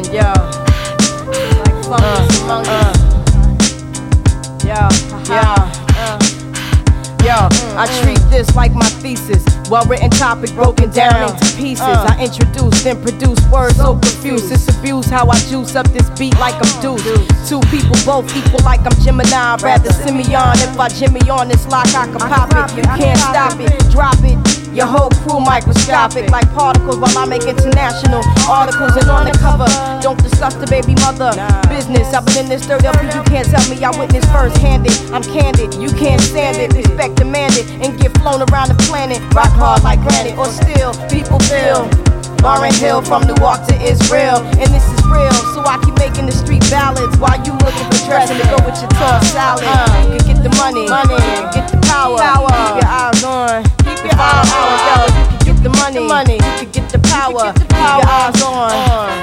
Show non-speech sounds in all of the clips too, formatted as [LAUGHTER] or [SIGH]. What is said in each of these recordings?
And yo, like fungus among us. Yo, yo, yo. I treat this like my thesis. Well written topic broken down into pieces. I introduce, then produce words so profuse. It's abuse how I juice up this beat like I'm Deuce. Two people both equal like I'm Gemini. Rather Simeon. If I Jimmy on this lock, I can pop it. You can't stop it, drop it. Your whole crew microscopic like particles while I make international articles and on the cover. Don't discuss the baby mother business. I've been in this dirt up, you can't tell me I witnessed first handed. I'm candid, you can't stand it. Respect demanded and get flown around the planet. Rock hard like granite or steel. people feel. Lauryn Hill from Newark to Israel, and this is real. So I keep making the street ballads while you looking for dressing to go with your tossed salad. You can get the money, money, get the power, power. Keep your eyes on, keep your eyes on, yo. You can get the money, money. Power, keep your eyes on.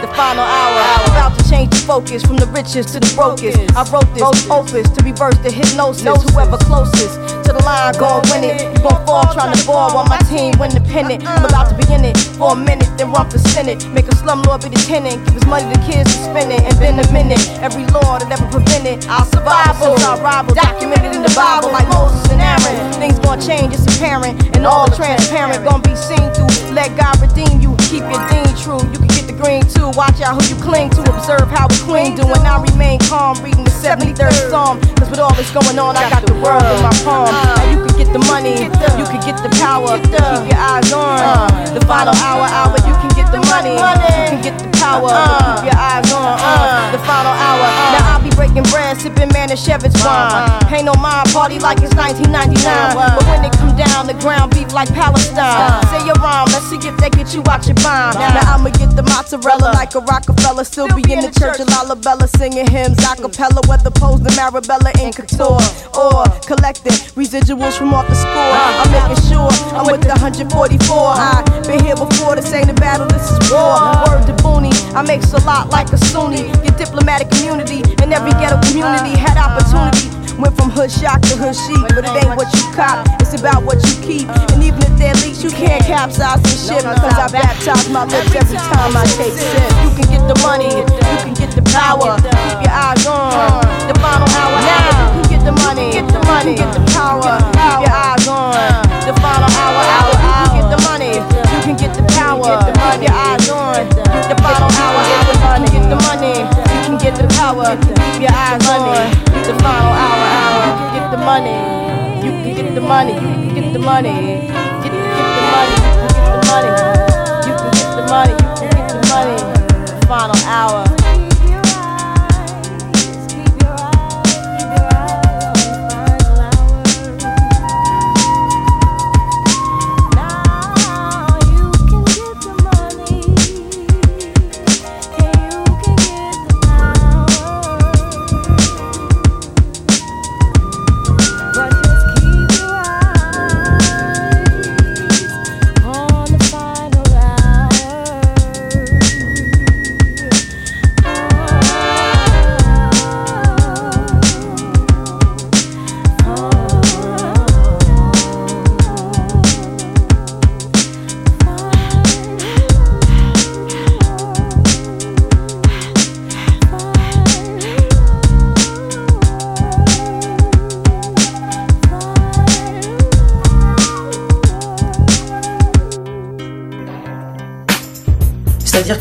The final hour, about to change the focus from the richest to the brokest. I wrote this opus to reverse the hypnosis. Whoever closest to the line gon' win it. You gon' fall trying to ball while my team win the pennant. I'm about to be in it for a minute, then run for senate. Make a slumlord be the tenant. Give his money to kids to spend it. And been a minute. Every law that ever prevented. Survive since I rival. Documented in the Bible like Moses and Aaron. Things gon' change, it's apparent. And all transparent. Gon' be seen through. Let God redeem you. Keep your dean true. You can get the green too. Watch out who you cling to. Observe how the queen do. And I remain calm. Reading the 73rd Psalm. Cause with all this going on, I got the world in my palm. Now you can get the money. You can get the power. Keep your eyes on. The final hour, hour. You can get the money. You can get the power. Keep uh. your eyes on. uh, uh. The final hour. Uh. Now I'll be breaking bread, sipping Manischewitz wine. Pay no mind, party like it's 1999. But when it come down, the ground beef like Palestine. Say your rhyme, let's see if they get you out your mind. Now I'ma get the mozzarella like a Rockefeller. Still be in the church, a Lalibela singing hymns, acapella, whether posed in Marbella in couture or collecting residuals from off the score. I'm making sure I'm with the 144. I been here before, this ain't a battle, this is war. Word to Booney, I make a lot like a Sunni. Your diplomatic community and every ghetto community had opportunity. Went from hood shock to hood chic, but it ain't what you cop, it's about what you keep. And even if they're leaks, you can't capsize the ship because I baptize my lips every time I take sip. You can get the money, you can get the power. Keep your eyes on the final hour. Now money, get the money,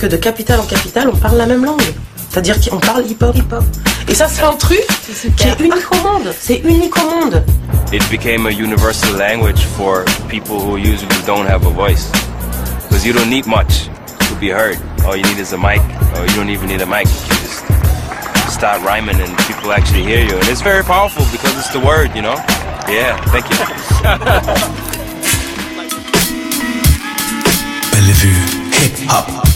que de capitale en capitale, on parle la même langue. C'est-à-dire qu'on parle hip-hop, hip-hop. Et ça, c'est un truc qui est unique au monde. C'est unique au monde. it became a universal language for people who usually don't have a voice. Because you don't need much to be heard. All you need is a mic, or you don't even need a mic. You can just start rhyming and people actually hear you. And it's very powerful because it's the word, you know? Yeah, thank you. Bellevue Hip Hop.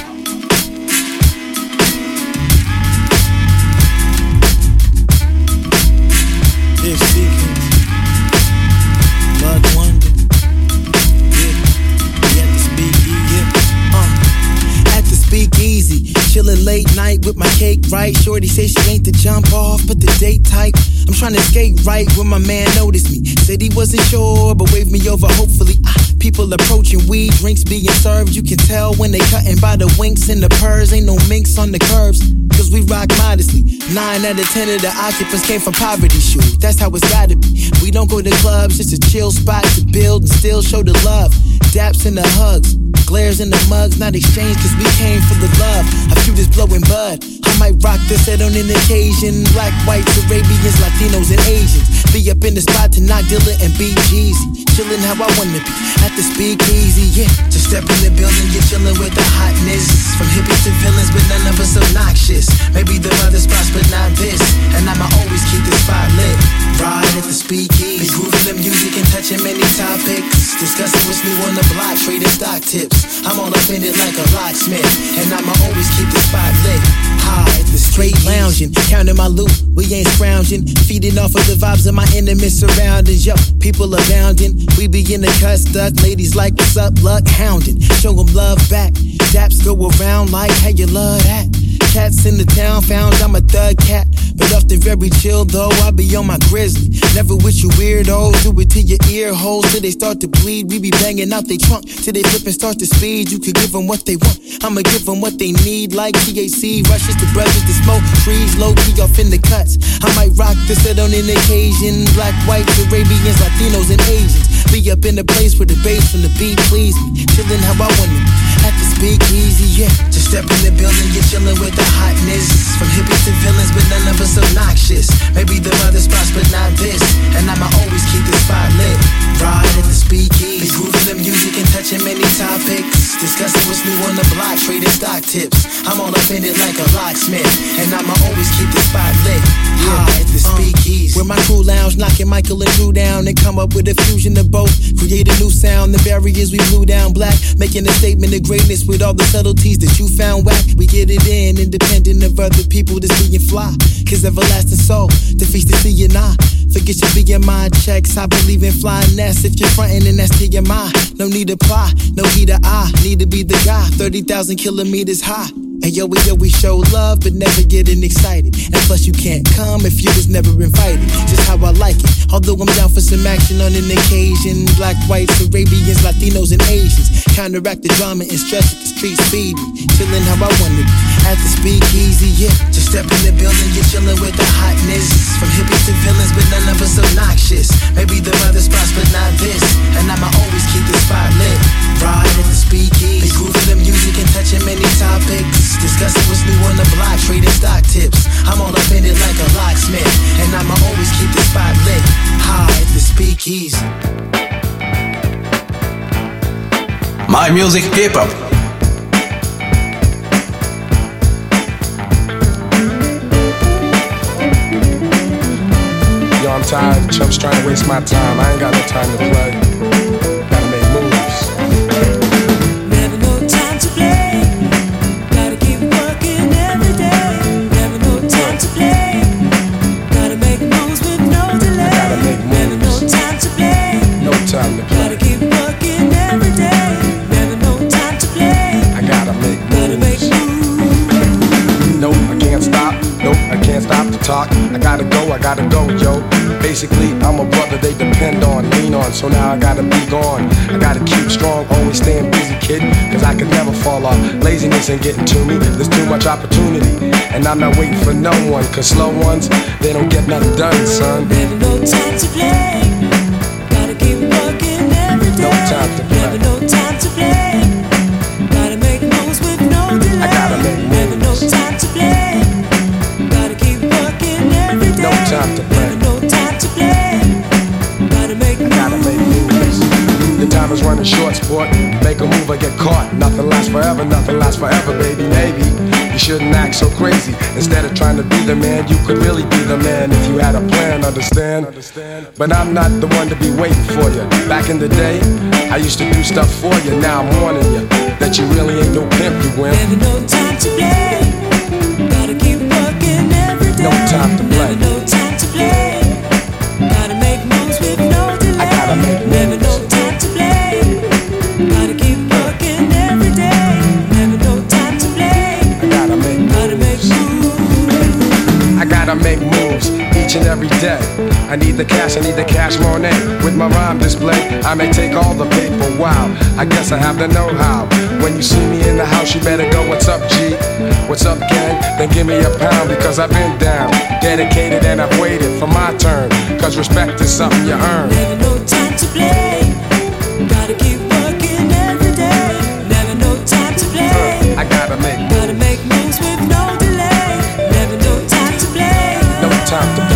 Cake right. Shorty say she ain't the jump off, but the date type. I'm trying to skate right when my man noticed me. Said he wasn't sure, but waved me over. Hopefully, ah, people approaching weed, drinks being served. You can tell when they cutting by the winks and the purrs. Ain't no minks on the curves, cause we rock modestly. Nine out of ten of the occupants came from poverty. Shoot, that's how it's gotta be. We don't go to clubs, it's a chill spot to build and still show the love. Daps in the hugs, glares in the mugs, not exchange, cause we came for the love. A few just blowing bud. I might rock this head on an occasion. Black, whites, Arabians, Latinos, and Asians. Be up in the spot to knock Dilla and Jeezy. Chillin' how I wanna be at the speakeasy, yeah. Just step in the building, get chillin' with the hotness. From hippies to villains, but none of us obnoxious. Maybe the other spots, but not this. And I'ma always keep the spot lit. Ride at the speakeasy. Be grooving the music and touching many topics. Discussing what's new on the block, trading stock tips. I'm all it like a locksmith. And I'ma always keep the spot lit. High at the straight lounging, counting my loot. We ain't scrounging, feeding off of the vibes of my intimate surroundings. Yo, people abounding. We be in the cut stuck. Ladies like, what's up, luck? Hounding. Show them love back. Daps go around like, how you love that? Cats in the town found I'm a thug cat. But often very chill though, I be on my grizzly. Never with you weirdos, do it to your ear holes till they start to bleed. We be banging out they trunk till they flip and start to speed. You could give them what they want, I'ma give them what they need. Like THC, rushes the brothers to smoke trees, low key off in the cuts. I might rock this set on an occasion. Black, white, Arabians, Latinos, and Asians. Be up in the place where the bass from the beat please me. Chillin' how I want to at the speakeasy, yeah. Step in the building, you're chillin' with the hotness. From hippies to villains, but none of us obnoxious. Maybe the other spots, but not this. And I'ma always keep the spot lit. Ride at the speakeasy. Grooving the music and touching many topics. Discussing what's new on the block, trading stock tips. I'm all up in it like a locksmith. And I'ma always keep the spot lit. High at the uh, speakeasy. with my crew lounge, knocking Michael and Drew down and come up with a fusion of both. Create a new sound, the barriers we blew down black. Making a statement of greatness with all the subtleties that you found whack. We get it in, independent of other people that's being fly. Cause everlasting soul the C and I. Forget your BMI checks. I believe in flying nets. If you're frontin', then that's TMI. No need to apply, no heat to I. Need to be the guy, 30,000 kilometers high. And yo, we yo, we show love, but never getting excited. And plus, you can't come if you was never invited. Just how I like it. Although I'm down for some action on an occasion. Black, whites, Arabians, Latinos, and Asians. Counteract the drama and stress that the streets feed me. Chillin' how I be. At the speakeasy, yeah. Just step in the building, you're chillin' with the hotness. From hippies to villains, but none of us obnoxious. Maybe the other spots, but not this. And I'ma always keep the spot lit. Ride at the speakeasy. Grooving the music and touching many topics. Discussing what's new on the block, trading stock tips. I'm all in it like a locksmith. And I'ma always keep the spot lit. High at the speakeasy. My music hip hop. Tired chumps trying to waste my time. I ain't got no time to play. Talk. I gotta go, I gotta go, yo. Basically, I'm a brother they depend on, lean on, so now I gotta be gone. I gotta keep strong, always staying busy, kid, cause I can never fall off. Laziness ain't getting to me, there's too much opportunity. And I'm not waiting for no one, cause slow ones, they don't get nothing done, son. Never no time to play. Gotta keep working every day. No time to play. Never no time to play. Gotta make moves with no delay. I gotta make Never no time to play. Time to play. No time to play. Gotta make I gotta make moves. The time is running short, sport. Make a move or get caught. Nothing lasts forever, nothing lasts forever, baby. Maybe you shouldn't act so crazy. Instead of trying to be the man, you could really be the man if you had a plan, understand? But I'm not the one to be waiting for you. Back in the day, I used to do stuff for you. Now I'm warning you that you really ain't no pimp, you wimp. Never no time to play. Cash Monet with my rhyme display. I may take all the paper, wow. I guess I have the know how. When you see me in the house, you better go, What's up, G? What's up, gang? Then give me a pound because I've been down, dedicated, and I've waited for my turn. Cause respect is something you earn. Never no time to play. Gotta keep working every day. Never no time to play. Uh, I gotta make. Gotta make moves with no delay. Never no time to play. No time to play.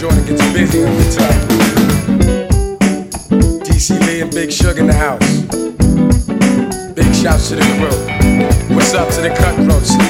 Jordan gets busy on guitar. Dee C. Lee and Big Sugar in the house. Big shouts to the crew. What's up to the cutthroats?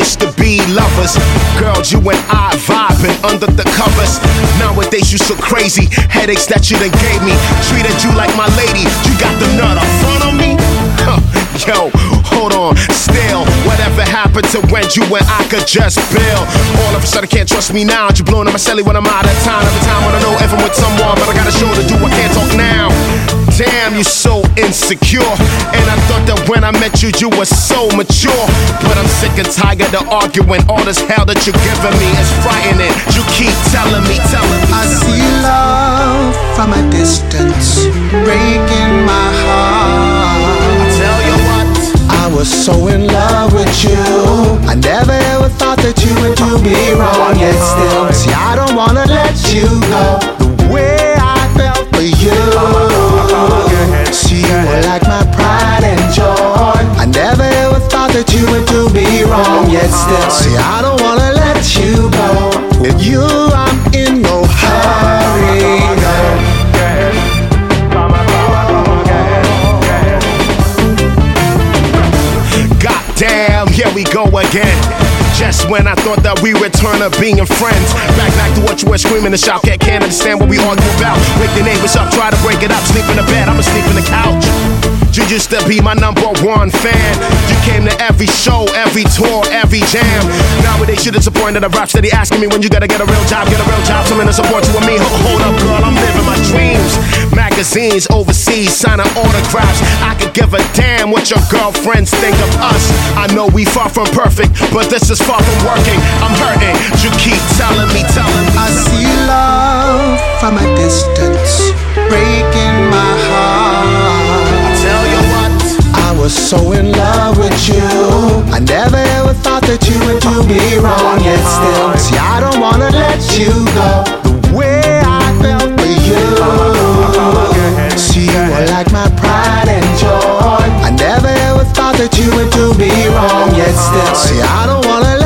used to be lovers. Girls, you and I vibing under the covers. Nowadays you so crazy, headaches that you done gave me. Treated you like my lady, you got the nut up front of me. Huh, [LAUGHS] Yo, hold on, still, whatever happened to when you and I could just build? All of a sudden can't trust me now. You're blowing up my celly when I'm out of town. Every time when I know if I'm with someone, but I got a show to do, I can't talk now. Damn, you so insecure. And I thought that when I met you, you were so mature. But I'm sick and tired of arguing. All this hell that you're giving me is frightening. You keep telling me, telling me. I see love from a distance, breaking my heart. Was so in love with you. I never ever thought that you would do me wrong, yet still, see, I don't wanna let you go. The way I felt for you. See, you were like my pride and joy. I never ever thought that you would do me wrong, yet still, see, I don't wanna let you Just when I thought that we return to being friends. Back back to what you were screaming and shout. Can't understand what we argue about. Wake the neighbors up, try to break it up. Sleep in the bed, I'ma sleep in the couch. You used to be my number one fan. You came to every show, every tour, every jam. Nowadays you're disappointed. I rap steady asking me when you gotta get a real job, get a real job. Someone to support you and me. Hold up, girl, I'm living my dreams. Magazines overseas, signing autographs. I could give a damn what your girlfriends think of us. I know we far from perfect, but this is far from working. I'm hurting. You keep telling me, telling me. I see love from a distance, breaking my heart. I Tell you what, I was so in love with you. I never ever thought that you would do me wrong, yet still, see, I don't wanna let you go. Were like my pride and joy. I never ever thought that you would do me wrong, yet still, see, I don't wanna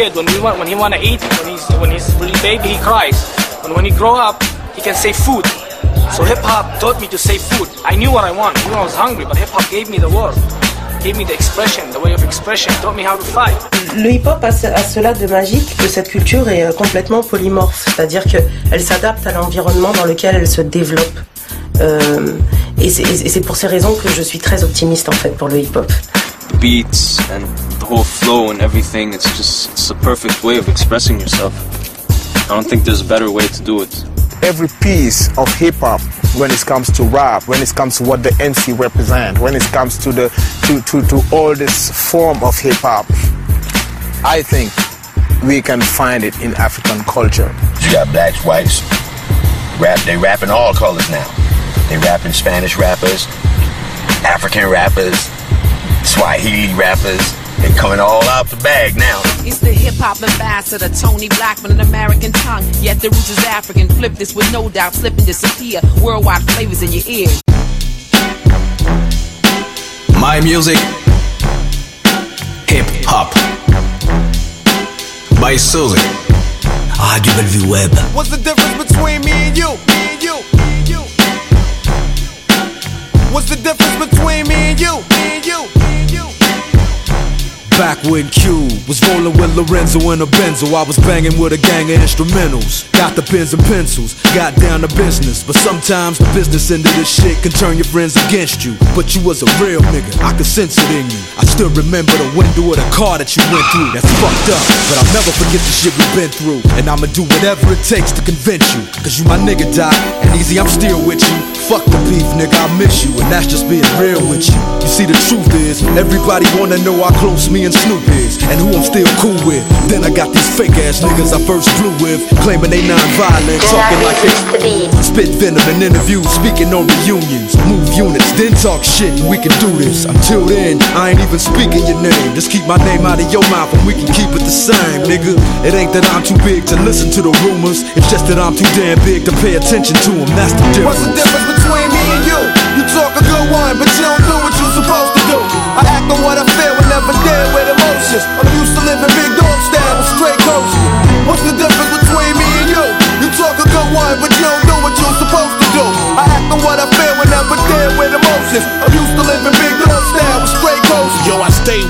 kid when we want when he want to eat when he's when he's really baby he cries. And when he grow up he can say food. So hip hop taught me to say food. I knew what i want. I knew i was hungry but hip hop gave me the word gave me the expression the way of expression. Taught me how to fight. Le hip-hop a, ce- a cela de magique que cette culture est euh, complètement polymorphe, c'est-à-dire qu'elle s'adapte à l'environnement dans lequel elle se développe. Euh, et c'est- pour ces raisons que je suis très optimiste en fait pour le hip-hop. beats and whole flow and everything. It's just it's the perfect way of expressing yourself. I don't think there's a better way to do it. every piece of hip hop when it comes to rap, when it comes to what the MC represent, when it comes to the to, to, to all this form of hip hop, I think we can find it in African culture. You got blacks, whites, rap. They rap in all colors now. They rap in Spanish rappers, African rappers, Swahili rappers. They coming all out the bag now. It's the hip hop ambassador, Tony Blackman, an American tongue. Yet the roots is African. Flip this with no doubt, slip and disappear. Worldwide flavors in your ears. My music, hip hop. By Suzy. Radio Bellevue Web. What's the difference between me and you? Me and you. Me and you. What's the difference between me and you? Me and you. Back when Q was rolling with Lorenzo in a Benzo, I was banging with a gang of instrumentals. Got the pens and pencils, got down to business. But sometimes the business end of this shit can turn your friends against you. But you was a real nigga, I could sense it in you. I still remember the window of the car that you went through. That's fucked up, but I'll never forget the shit we've been through. And I'ma do whatever it takes to convince you. Cause you my nigga, Doc. And Eazy, I'm still with you. Fuck the beef, nigga, I miss you. And that's just being real with you. You see, the truth is, everybody wanna know how close me and Snoop is. And who I'm still cool with. Then I got these fake ass niggas I first flew with. Claiming they non-violent, talking like they spit venom in interviews, speaking on reunions. Move units, then talk shit, and we can do this. Until then, I ain't even speaking your name. Just keep my name out of your mouth and we can keep it the same, nigga. It ain't that I'm too big to listen to the rumors. It's just that I'm too damn big to pay attention to them. That's the difference. You? Talk a good one, but you don't do what you're supposed to do. I act on what I feel and never deal with emotions. I'm used to living big dog style with straight coaches. What's the difference between me and you? You talk a good one, but you don't do what you're supposed to do. I act on what I feel and never deal with emotions. I'm used to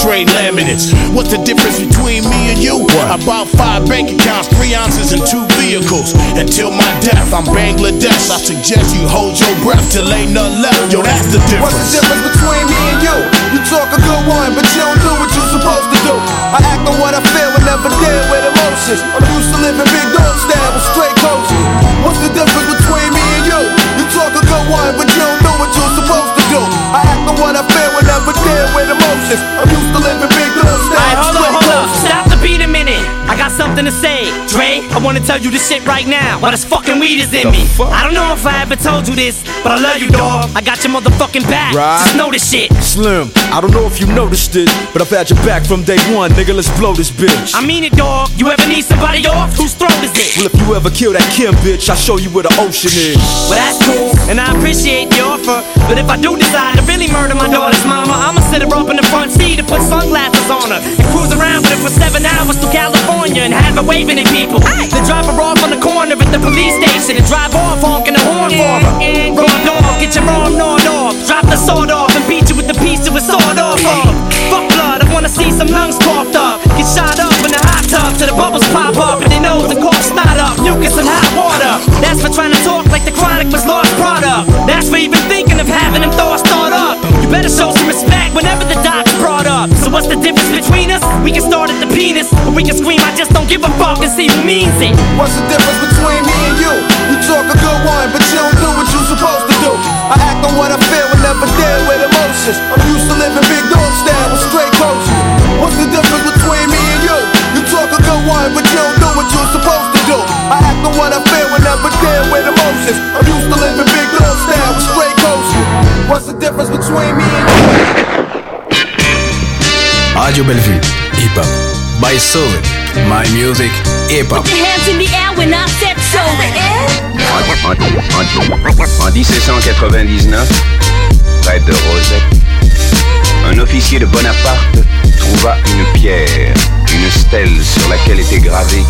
train laminates. What's the difference between me and you? What? About five bank accounts, three ounces, and two vehicles. Until my death, I'm Bangladesh. I suggest you hold your breath till ain't none left. Yo, that's the difference. What's the difference between me and you? You talk a good one, but you don't do what you're supposed to do. I act on what I feel and never deal with emotions. I'm used to living big dog style emotions. I'm used to living big style Alright, hold up, hold up. Stop the beat a minute. I got something to say. Dre, I wanna tell you this shit right now. While this fucking weed is in me. I don't know if I ever told you this, but I love you, dog. I got your motherfucking back. Right. Just know this shit. Slim, I don't know if you noticed it, but I've had your back from day one, nigga. Let's blow this bitch. I mean it, dog. You ever need somebody off? Whose throat is it? Well, if you ever kill that Kim bitch, I'll show you where the ocean is. Well, that's cool, and I appreciate the offer. But if I do decide to really murder my daughter's mama, I'ma sit her up in the front seat and put sunglasses on her and cruise around with her for seven hours to California and have her waving at people. Then drop her off on the corner at the police station and drive off honking the horn for her. Raw dog, get your arm gnawed off. Drop the sword off and beat you with the piece of a sword off of. Fuck blood, I wanna see some lungs coughed up. Get shot up in the hot tub till the bubbles pop up and their nose and cough snot up. Mucus and hot water. That's for trying to talk like the chronic was lost product. That's for even thinking whenever the doc's brought up. So what's the difference between us? We can start at the penis, or we can scream, I just don't give a fuck and see who means it. What's the difference between me and you? You talk a good one, but you don't do what you're supposed to do. I act on what I feel and never deal with emotions. I'm used Radio Bellevue. Hip Hop. By Soul. My Music. Hip Hop. En 1799, près de Rosette, un officier de Bonaparte trouva une pierre, une stèle sur laquelle était gravée